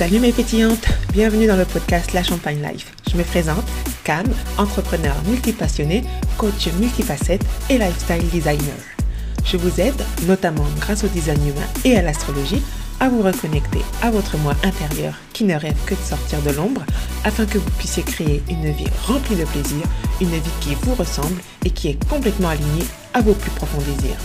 Salut mes pétillantes, bienvenue dans le podcast La Champagne Life. Je me présente, Cam, entrepreneur multipassionné, coach multifacette et lifestyle designer. Je vous aide, notamment grâce au design humain et à l'astrologie, à vous reconnecter à votre moi intérieur qui ne rêve que de sortir de l'ombre afin que vous puissiez créer une vie remplie de plaisir, une vie qui vous ressemble et qui est complètement alignée à vos plus profonds désirs.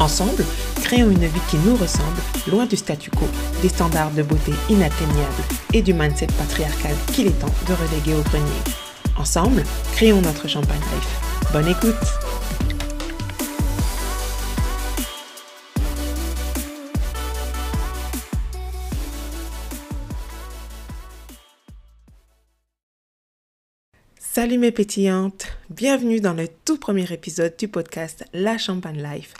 Ensemble, créons une vie qui nous ressemble, loin du statu quo, des standards de beauté inatteignables et du mindset patriarcal qu'il est temps de reléguer au grenier. Ensemble, créons notre champagne life. Bonne écoute! Salut mes pétillantes, bienvenue dans le tout premier épisode du podcast La Champagne Life,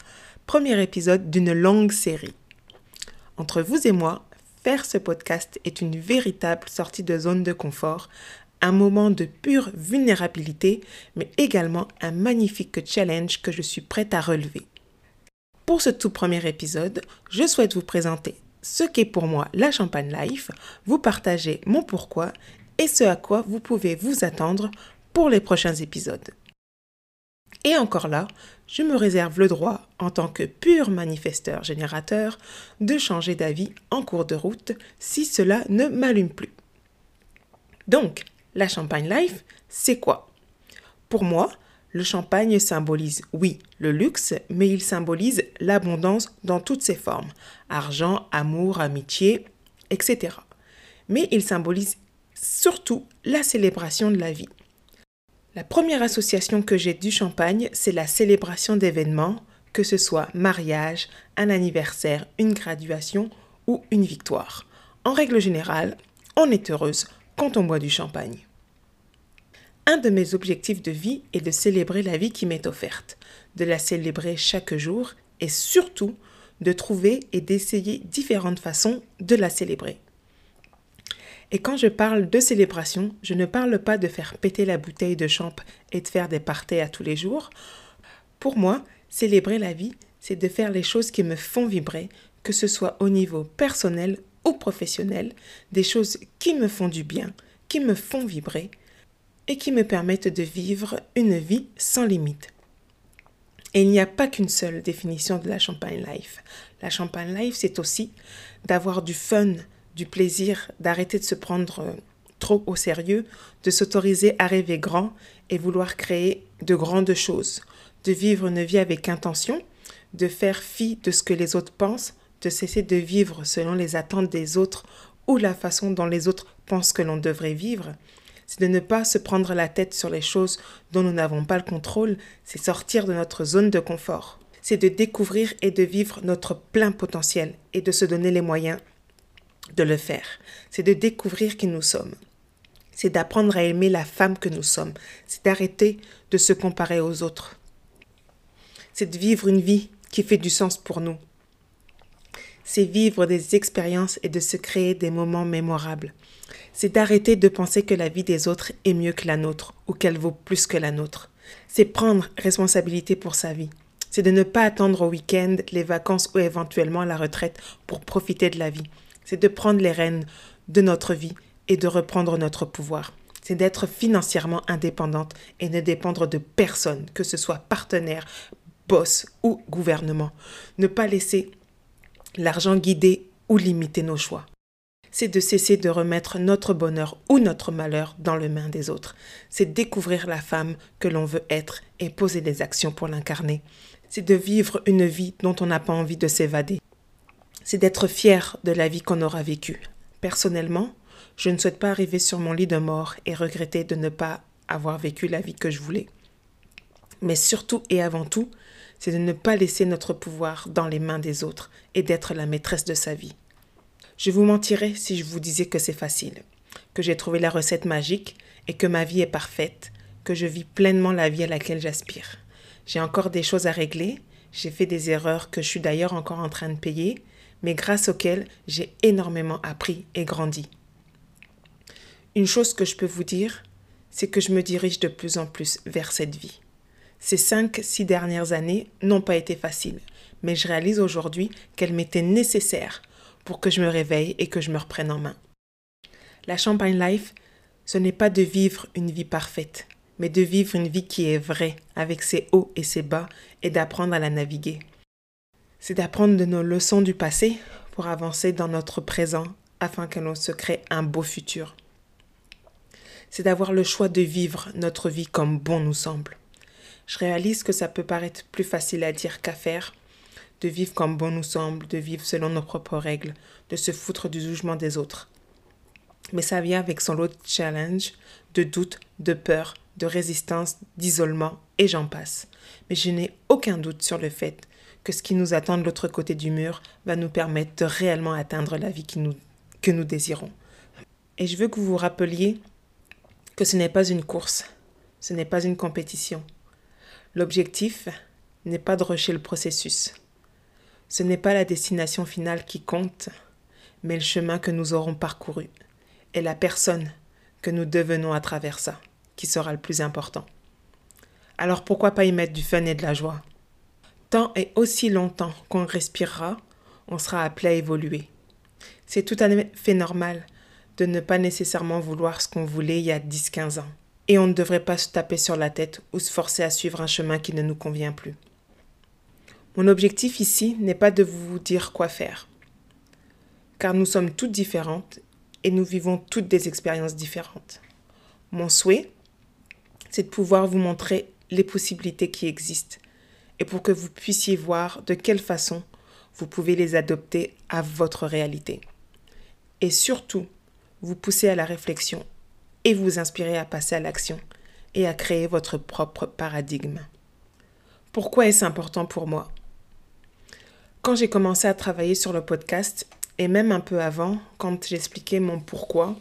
premier épisode d'une longue série. Entre vous et moi, faire ce podcast est une véritable sortie de zone de confort, un moment de pure vulnérabilité, mais également un magnifique challenge que je suis prête à relever. Pour ce tout premier épisode, je souhaite vous présenter ce qu'est pour moi la Champagne Life, vous partager mon pourquoi et ce à quoi vous pouvez vous attendre pour les prochains épisodes. Et encore là, je me réserve le droit, en tant que pur manifesteur générateur, de changer d'avis en cours de route si cela ne m'allume plus. Donc, la Champagne Life, c'est quoi? Pour moi, le champagne symbolise, oui, le luxe, mais il symbolise l'abondance dans toutes ses formes. Argent, amour, amitié, etc. Mais il symbolise surtout la célébration de la vie. La première association que j'ai du champagne, c'est la célébration d'événements, que ce soit mariage, un anniversaire, une graduation ou une victoire. En règle générale, on est heureuse quand on boit du champagne. Un de mes objectifs de vie est de célébrer la vie qui m'est offerte, de la célébrer chaque jour et surtout de trouver et d'essayer différentes façons de la célébrer. Et quand je parle de célébration, je ne parle pas de faire péter la bouteille de champ et de faire des parties à tous les jours. Pour moi, célébrer la vie, c'est de faire les choses qui me font vibrer, que ce soit au niveau personnel ou professionnel, des choses qui me font du bien, qui me font vibrer et qui me permettent de vivre une vie sans limite. Et il n'y a pas qu'une seule définition de la Champagne Life. La Champagne Life, c'est aussi d'avoir du fun, du plaisir d'arrêter de se prendre euh, trop au sérieux, de s'autoriser à rêver grand et vouloir créer de grandes choses, de vivre une vie avec intention, de faire fi de ce que les autres pensent, de cesser de vivre selon les attentes des autres ou la façon dont les autres pensent que l'on devrait vivre. C'est de ne pas se prendre la tête sur les choses dont nous n'avons pas le contrôle, c'est sortir de notre zone de confort. C'est de découvrir et de vivre notre plein potentiel et de se donner les moyens de le faire. C'est de découvrir qui nous sommes. C'est d'apprendre à aimer la femme que nous sommes. C'est d'arrêter de se comparer aux autres. C'est de vivre une vie qui fait du sens pour nous. C'est vivre des expériences et de se créer des moments mémorables. C'est d'arrêter de penser que la vie des autres est mieux que la nôtre ou qu'elle vaut plus que la nôtre. C'est prendre responsabilité pour sa vie. C'est de ne pas attendre au week-end, les vacances ou éventuellement la retraite pour profiter de la vie c'est de prendre les rênes de notre vie et de reprendre notre pouvoir. C'est d'être financièrement indépendante et ne dépendre de personne, que ce soit partenaire, boss ou gouvernement. Ne pas laisser l'argent guider ou limiter nos choix. C'est de cesser de remettre notre bonheur ou notre malheur dans les mains des autres. C'est découvrir la femme que l'on veut être et poser des actions pour l'incarner. C'est de vivre une vie dont on n'a pas envie de s'évader c'est d'être fier de la vie qu'on aura vécue. Personnellement, je ne souhaite pas arriver sur mon lit de mort et regretter de ne pas avoir vécu la vie que je voulais. Mais surtout et avant tout, c'est de ne pas laisser notre pouvoir dans les mains des autres et d'être la maîtresse de sa vie. Je vous mentirais si je vous disais que c'est facile, que j'ai trouvé la recette magique et que ma vie est parfaite, que je vis pleinement la vie à laquelle j'aspire. J'ai encore des choses à régler, j'ai fait des erreurs que je suis d'ailleurs encore en train de payer, mais grâce auxquelles j'ai énormément appris et grandi. Une chose que je peux vous dire, c'est que je me dirige de plus en plus vers cette vie. Ces cinq, six dernières années n'ont pas été faciles, mais je réalise aujourd'hui qu'elles m'étaient nécessaires pour que je me réveille et que je me reprenne en main. La Champagne Life, ce n'est pas de vivre une vie parfaite, mais de vivre une vie qui est vraie, avec ses hauts et ses bas, et d'apprendre à la naviguer. C'est d'apprendre de nos leçons du passé pour avancer dans notre présent afin que l'on se crée un beau futur. C'est d'avoir le choix de vivre notre vie comme bon nous semble. Je réalise que ça peut paraître plus facile à dire qu'à faire, de vivre comme bon nous semble, de vivre selon nos propres règles, de se foutre du jugement des autres. Mais ça vient avec son lot de challenge, de doute, de peur, de résistance, d'isolement, et j'en passe. Mais je n'ai aucun doute sur le fait que ce qui nous attend de l'autre côté du mur va nous permettre de réellement atteindre la vie que nous désirons. Et je veux que vous vous rappeliez que ce n'est pas une course, ce n'est pas une compétition. L'objectif n'est pas de rusher le processus. Ce n'est pas la destination finale qui compte, mais le chemin que nous aurons parcouru et la personne que nous devenons à travers ça qui sera le plus important. Alors pourquoi pas y mettre du fun et de la joie? Tant et aussi longtemps qu'on respirera, on sera appelé à évoluer. C'est tout à fait normal de ne pas nécessairement vouloir ce qu'on voulait il y a 10-15 ans. Et on ne devrait pas se taper sur la tête ou se forcer à suivre un chemin qui ne nous convient plus. Mon objectif ici n'est pas de vous dire quoi faire, car nous sommes toutes différentes et nous vivons toutes des expériences différentes. Mon souhait, c'est de pouvoir vous montrer les possibilités qui existent et pour que vous puissiez voir de quelle façon vous pouvez les adopter à votre réalité. Et surtout, vous pousser à la réflexion et vous inspirer à passer à l'action et à créer votre propre paradigme. Pourquoi est-ce important pour moi? Quand j'ai commencé à travailler sur le podcast, et même un peu avant, quand j'expliquais mon pourquoi,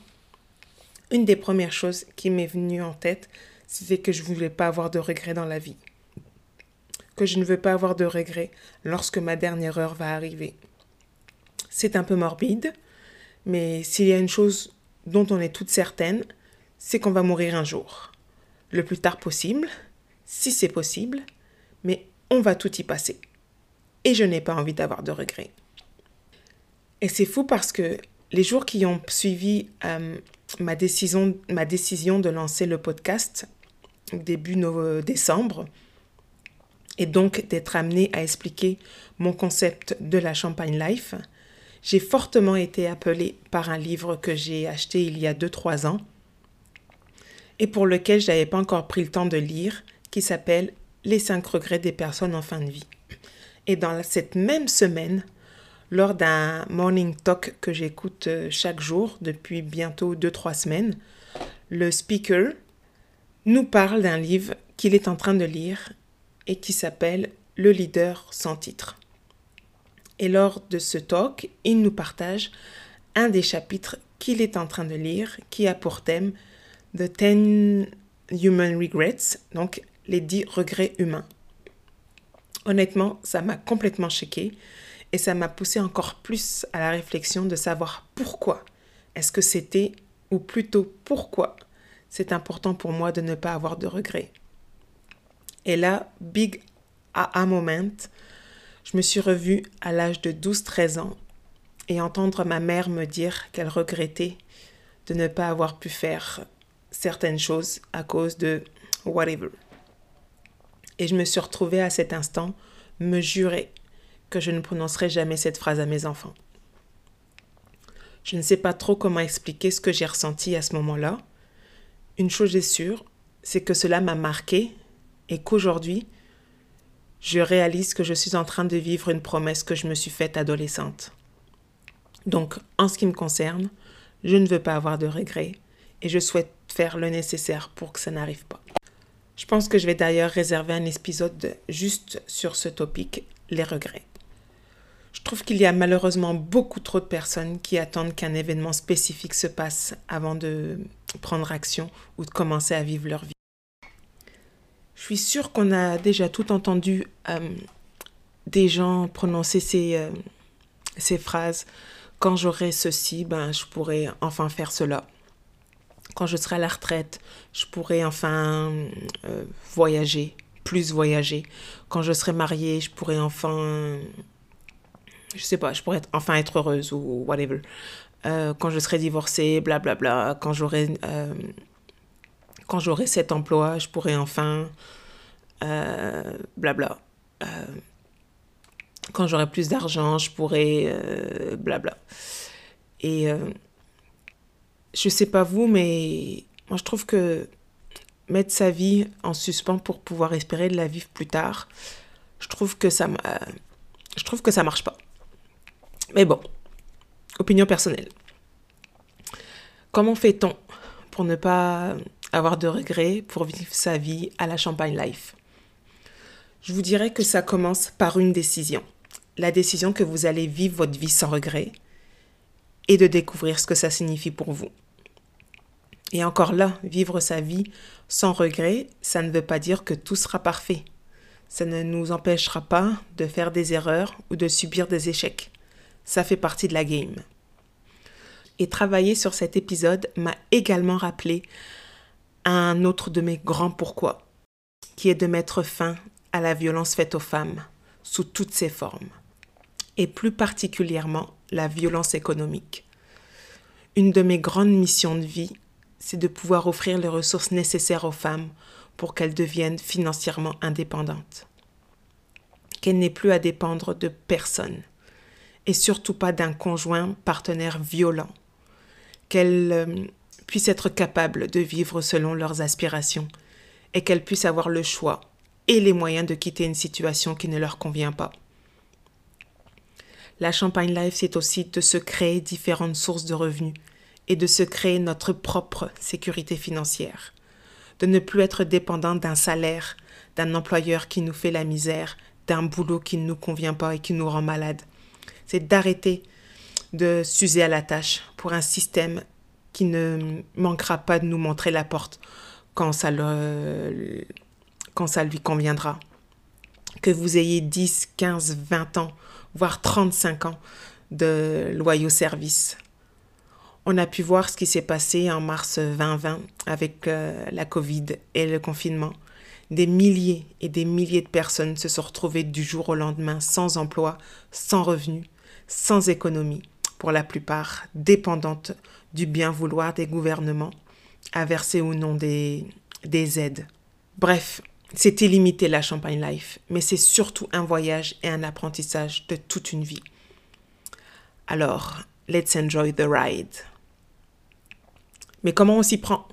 une des premières choses qui m'est venue en tête, c'était que je ne voulais pas avoir de regrets dans la vie que je ne veux pas avoir de regrets lorsque ma dernière heure va arriver. C'est un peu morbide, mais s'il y a une chose dont on est toute certaine, c'est qu'on va mourir un jour. Le plus tard possible, si c'est possible, mais on va tout y passer. Et je n'ai pas envie d'avoir de regrets. Et c'est fou parce que les jours qui ont suivi euh, ma, décision, ma décision de lancer le podcast, début décembre, et donc d'être amené à expliquer mon concept de la Champagne Life, j'ai fortement été appelée par un livre que j'ai acheté il y a 2-3 ans et pour lequel je n'avais pas encore pris le temps de lire, qui s'appelle Les 5 regrets des personnes en fin de vie. Et dans cette même semaine, lors d'un morning talk que j'écoute euh, chaque jour depuis bientôt 2-3 semaines, le speaker nous parle d'un livre qu'il est en train de lire et qui s'appelle Le leader sans titre. Et lors de ce talk, il nous partage un des chapitres qu'il est en train de lire qui a pour thème The 10 Human Regrets, donc les 10 regrets humains. Honnêtement, ça m'a complètement choqué et ça m'a poussé encore plus à la réflexion de savoir pourquoi est-ce que c'était, ou plutôt pourquoi c'est important pour moi de ne pas avoir de regrets? Et là, big un moment, je me suis revue à l'âge de 12-13 ans et entendre ma mère me dire qu'elle regrettait de ne pas avoir pu faire certaines choses à cause de whatever. Et je me suis retrouvée à cet instant me jurer que je ne prononcerai jamais cette phrase à mes enfants. Je ne sais pas trop comment expliquer ce que j'ai ressenti à ce moment-là. Une chose est sûre, c'est que cela m'a marqué et qu'aujourd'hui, je réalise que je suis en train de vivre une promesse que je me suis faite adolescente. Donc, en ce qui me concerne, je ne veux pas avoir de regrets et je souhaite faire le nécessaire pour que ça n'arrive pas. Je pense que je vais d'ailleurs réserver un épisode juste sur ce topic, les regrets. Je trouve qu'il y a malheureusement beaucoup trop de personnes qui attendent qu'un événement spécifique se passe avant de prendre action ou de commencer à vivre leur vie. Je suis sûre qu'on a déjà tout entendu euh, des gens prononcer ces, euh, ces phrases. Quand j'aurai ceci, ben, je pourrai enfin faire cela. Quand je serai à la retraite, je pourrai enfin euh, voyager, plus voyager. Quand je serai mariée, je pourrai enfin je sais pas, je pourrais enfin être heureuse ou whatever. Quand je serai divorcée, blablabla, quand j'aurai quand j'aurai cet emploi, je pourrai enfin euh, blabla. Euh, quand j'aurai plus d'argent, je pourrai euh, blabla. Et je sais pas vous, mais moi je trouve que mettre sa vie en suspens pour pouvoir espérer de la vivre plus tard, je trouve que ça, je trouve que ça marche pas. Mais bon, opinion personnelle. Comment fait-on pour ne pas avoir de regrets pour vivre sa vie à la Champagne Life Je vous dirais que ça commence par une décision. La décision que vous allez vivre votre vie sans regret et de découvrir ce que ça signifie pour vous. Et encore là, vivre sa vie sans regret, ça ne veut pas dire que tout sera parfait. Ça ne nous empêchera pas de faire des erreurs ou de subir des échecs. Ça fait partie de la game. Et travailler sur cet épisode m'a également rappelé un autre de mes grands pourquoi, qui est de mettre fin à la violence faite aux femmes sous toutes ses formes, et plus particulièrement la violence économique. Une de mes grandes missions de vie, c'est de pouvoir offrir les ressources nécessaires aux femmes pour qu'elles deviennent financièrement indépendantes. Qu'elles n'aient plus à dépendre de personne, et surtout pas d'un conjoint partenaire violent. Qu'elles euh, puissent être capables de vivre selon leurs aspirations, et qu'elles puissent avoir le choix et les moyens de quitter une situation qui ne leur convient pas. La Champagne Life, c'est aussi de se créer différentes sources de revenus et de se créer notre propre sécurité financière. De ne plus être dépendant d'un salaire, d'un employeur qui nous fait la misère, d'un boulot qui ne nous convient pas et qui nous rend malade. C'est d'arrêter de s'user à la tâche pour un système ne manquera pas de nous montrer la porte quand ça, le, quand ça lui conviendra. Que vous ayez 10, 15, 20 ans, voire 35 ans de loyaux services. On a pu voir ce qui s'est passé en mars 2020 avec euh, la Covid et le confinement. Des milliers et des milliers de personnes se sont retrouvées du jour au lendemain sans emploi, sans revenus, sans économie, pour la plupart dépendantes du bien vouloir des gouvernements, à verser ou non des, des aides. Bref, c'est illimité la Champagne Life, mais c'est surtout un voyage et un apprentissage de toute une vie. Alors, let's enjoy the ride. Mais comment on s'y prend?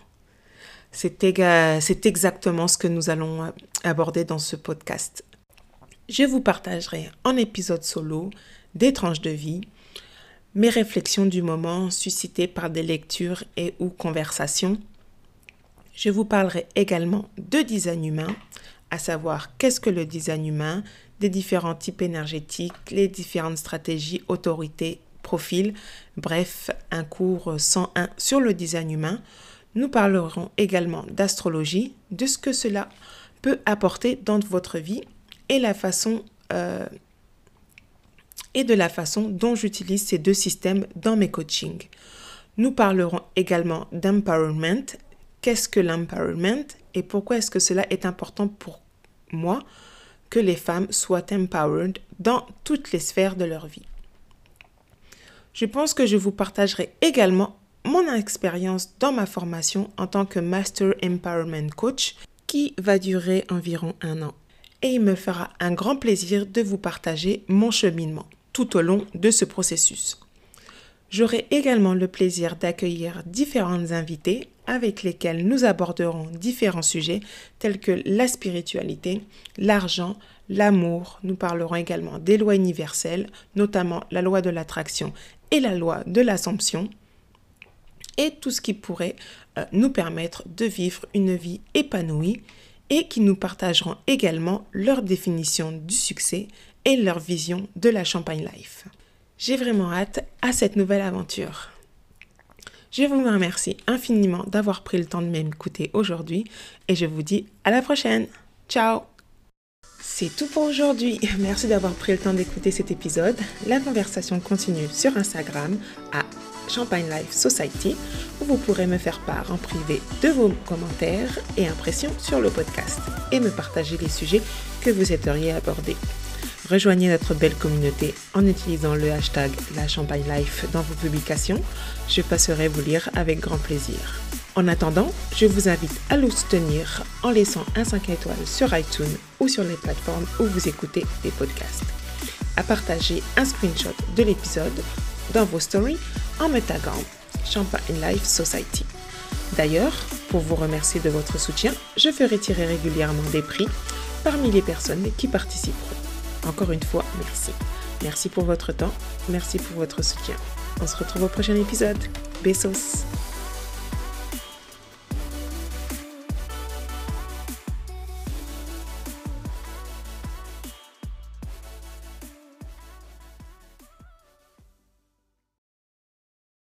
C'est exactement ce que nous allons aborder dans ce podcast. Je vous partagerai en épisode solo des tranches de vie, mes réflexions du moment suscitées par des lectures et ou conversations. Je vous parlerai également de design humain, à savoir qu'est-ce que le design humain, des différents types énergétiques, les différentes stratégies, autorités, profils, bref, un cours 101 sur le design humain. Nous parlerons également d'astrologie, de ce que cela peut apporter dans votre vie et la façon euh, et de la façon dont j'utilise ces deux systèmes dans mes coachings. Nous parlerons également d'empowerment. Qu'est-ce que l'empowerment et pourquoi est-ce que cela est important pour moi que les femmes soient empowered dans toutes les sphères de leur vie? Je pense que je vous partagerai également mon expérience dans ma formation en tant que Master Empowerment Coach qui va durer environ un an. Et il me fera un grand plaisir de vous partager mon cheminement tout au long de ce processus. J'aurai également le plaisir d'accueillir différentes invités avec lesquels nous aborderons différents sujets tels que la spiritualité, l'argent, l'amour. Nous parlerons également des lois universelles, notamment la loi de l'attraction et la loi de l'assomption, et tout ce qui pourrait euh, nous permettre de vivre une vie épanouie et qui nous partageront également leur définition du succès et leur vision de la Champagne Life. J'ai vraiment hâte à cette nouvelle aventure. Je vous remercie infiniment d'avoir pris le temps de m'écouter aujourd'hui et je vous dis à la prochaine. Ciao C'est tout pour aujourd'hui. Merci d'avoir pris le temps d'écouter cet épisode. La conversation continue sur Instagram à Champagne Life Society où vous pourrez me faire part en privé de vos commentaires et impressions sur le podcast et me partager les sujets que vous souhaiteriez aborder. Rejoignez notre belle communauté en utilisant le hashtag La Champagne Life dans vos publications. Je passerai vous lire avec grand plaisir. En attendant, je vous invite à nous soutenir en laissant un 5 étoiles sur iTunes ou sur les plateformes où vous écoutez des podcasts. À partager un screenshot de l'épisode dans vos stories en me taguant Champagne Life Society. D'ailleurs, pour vous remercier de votre soutien, je ferai tirer régulièrement des prix parmi les personnes qui participeront. Encore une fois, merci. Merci pour votre temps, merci pour votre soutien. On se retrouve au prochain épisode. Besos